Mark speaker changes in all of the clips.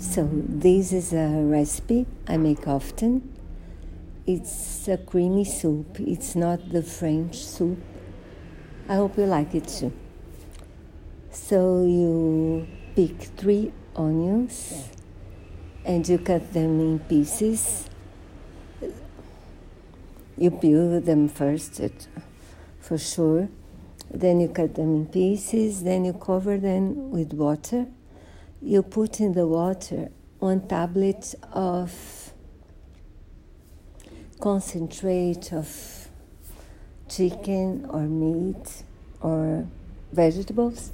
Speaker 1: So, this is a recipe I make often. It's a creamy soup, it's not the French soup. I hope you like it too. So, you pick three onions and you cut them in pieces. You peel them first, for sure. Then you cut them in pieces, then you cover them with water. You put in the water one tablet of concentrate of chicken or meat or vegetables,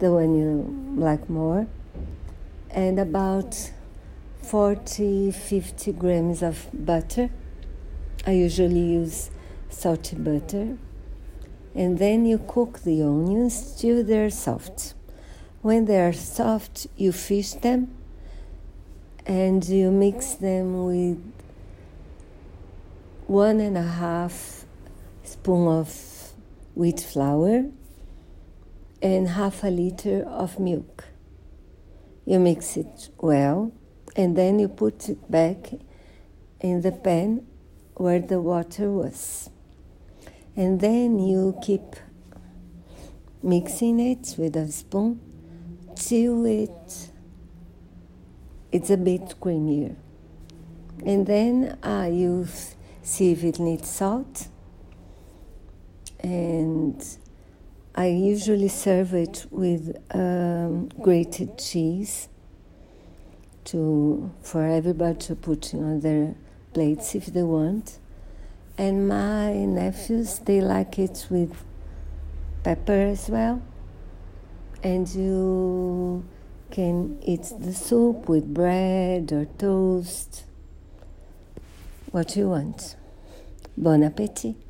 Speaker 1: the one you like more, and about 40 50 grams of butter. I usually use salty butter. And then you cook the onions till they're soft. When they are soft, you fish them and you mix them with one and a half spoon of wheat flour and half a liter of milk. You mix it well and then you put it back in the pan where the water was. And then you keep mixing it with a spoon till it it's a bit creamier. And then uh, you see if it needs salt. And I usually serve it with um, grated cheese to for everybody to put on their plates if they want. And my nephews they like it with pepper as well. And you can eat the soup with bread or toast. What you want. Bon appetit.